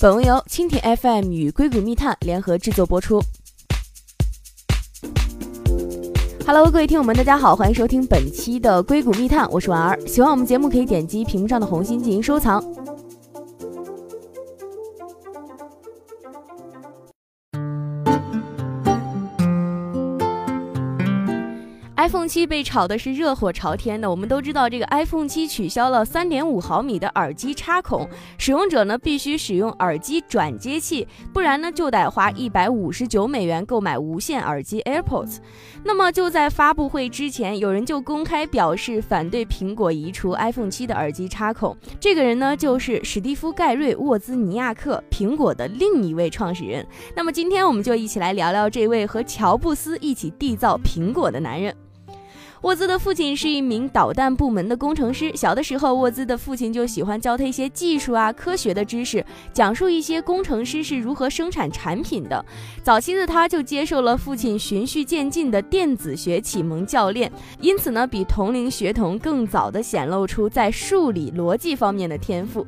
本文由蜻蜓 FM 与硅谷密探联合制作播出。Hello，各位听友们，大家好，欢迎收听本期的硅谷密探，我是婉儿。喜欢我们节目，可以点击屏幕上的红心进行收藏。iPhone 七被炒的是热火朝天的。我们都知道，这个 iPhone 七取消了3.5毫米的耳机插孔，使用者呢必须使用耳机转接器，不然呢就得花159美元购买无线耳机 AirPods。那么就在发布会之前，有人就公开表示反对苹果移除 iPhone 七的耳机插孔。这个人呢就是史蒂夫·盖瑞·沃兹尼亚克，苹果的另一位创始人。那么今天我们就一起来聊聊这位和乔布斯一起缔造苹果的男人。沃兹的父亲是一名导弹部门的工程师。小的时候，沃兹的父亲就喜欢教他一些技术啊、科学的知识，讲述一些工程师是如何生产产品的。早期的他就接受了父亲循序渐进的电子学启蒙教练，因此呢，比同龄学童更早的显露出在数理逻辑方面的天赋。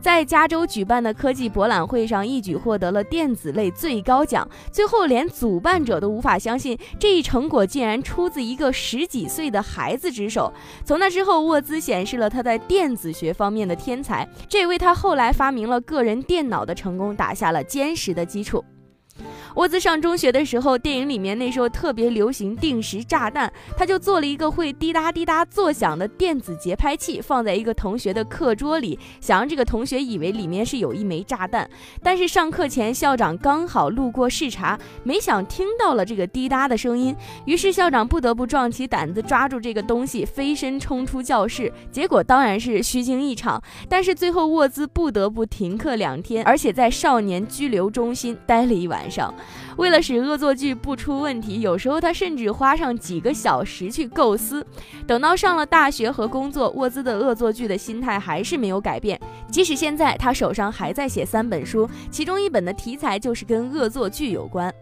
在加州举办的科技博览会上，一举获得了电子类最高奖。最后，连主办者都无法相信这一成果竟然出自一个十几岁的孩子之手。从那之后，沃兹显示了他在电子学方面的天才，这也为他后来发明了个人电脑的成功打下了坚实的基础。沃兹上中学的时候，电影里面那时候特别流行定时炸弹，他就做了一个会滴答滴答作响的电子节拍器，放在一个同学的课桌里，想让这个同学以为里面是有一枚炸弹。但是上课前，校长刚好路过视察，没想听到了这个滴答的声音，于是校长不得不壮起胆子抓住这个东西，飞身冲出教室。结果当然是虚惊一场。但是最后沃兹不得不停课两天，而且在少年拘留中心待了一晚上。为了使恶作剧不出问题，有时候他甚至花上几个小时去构思。等到上了大学和工作，沃兹的恶作剧的心态还是没有改变。即使现在他手上还在写三本书，其中一本的题材就是跟恶作剧有关。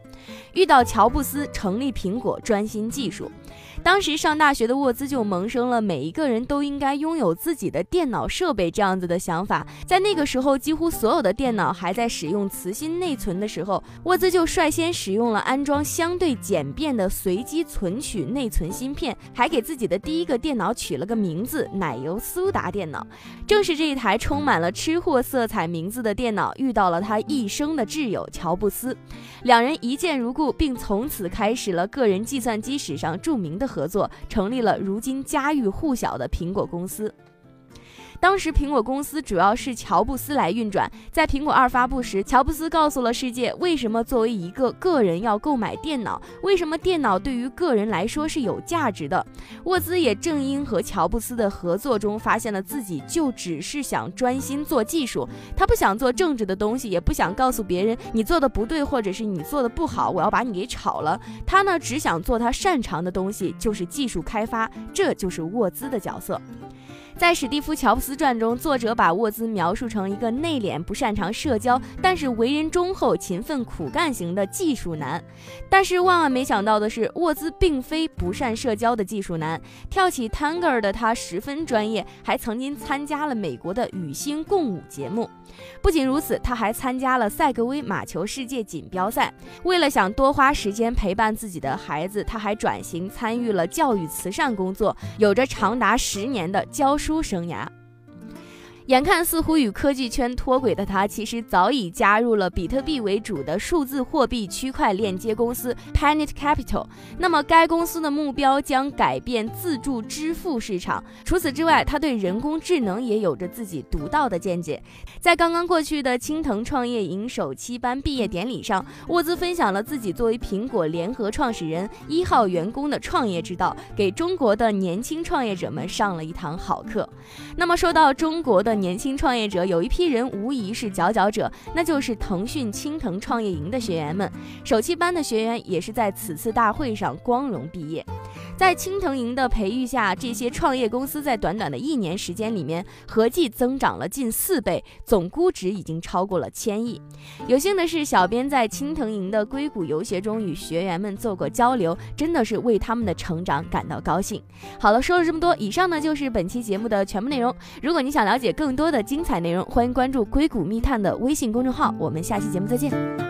遇到乔布斯，成立苹果，专心技术。当时上大学的沃兹就萌生了每一个人都应该拥有自己的电脑设备这样子的想法。在那个时候，几乎所有的电脑还在使用磁芯内存的时候，沃兹就率先使用了安装相对简便的随机存取内存芯片，还给自己的第一个电脑取了个名字——奶油苏打电脑。正是这一台充满了吃货色彩名字的电脑，遇到了他一生的挚友乔布斯，两人一见如故，并从此开始了个人计算机史上著名的。合作成立了如今家喻户晓的苹果公司。当时苹果公司主要是乔布斯来运转。在苹果二发布时，乔布斯告诉了世界为什么作为一个个人要购买电脑，为什么电脑对于个人来说是有价值的。沃兹也正因和乔布斯的合作中，发现了自己就只是想专心做技术，他不想做政治的东西，也不想告诉别人你做的不对或者是你做的不好，我要把你给炒了。他呢，只想做他擅长的东西，就是技术开发，这就是沃兹的角色。在史蒂夫·乔布斯传中，作者把沃兹描述成一个内敛、不擅长社交，但是为人忠厚、勤奋苦干型的技术男。但是万万没想到的是，沃兹并非不善社交的技术男。跳起 tango 的他十分专业，还曾经参加了美国的与星共舞节目。不仅如此，他还参加了赛格威马球世界锦标赛。为了想多花时间陪伴自己的孩子，他还转型参与了教育慈善工作，有着长达十年的教书。书生涯。眼看似乎与科技圈脱轨的他，其实早已加入了比特币为主的数字货币区块链接公司 Panet Capital。那么，该公司的目标将改变自助支付市场。除此之外，他对人工智能也有着自己独到的见解。在刚刚过去的青藤创业营首期班毕业典礼上，沃兹分享了自己作为苹果联合创始人一号员工的创业之道，给中国的年轻创业者们上了一堂好课。那么，说到中国的。年轻创业者有一批人无疑是佼佼者，那就是腾讯青藤创业营的学员们。首期班的学员也是在此次大会上光荣毕业。在青藤营的培育下，这些创业公司在短短的一年时间里面，合计增长了近四倍，总估值已经超过了千亿。有幸的是，小编在青藤营的硅谷游学中与学员们做过交流，真的是为他们的成长感到高兴。好了，说了这么多，以上呢就是本期节目的全部内容。如果你想了解更多的精彩内容，欢迎关注“硅谷密探”的微信公众号。我们下期节目再见。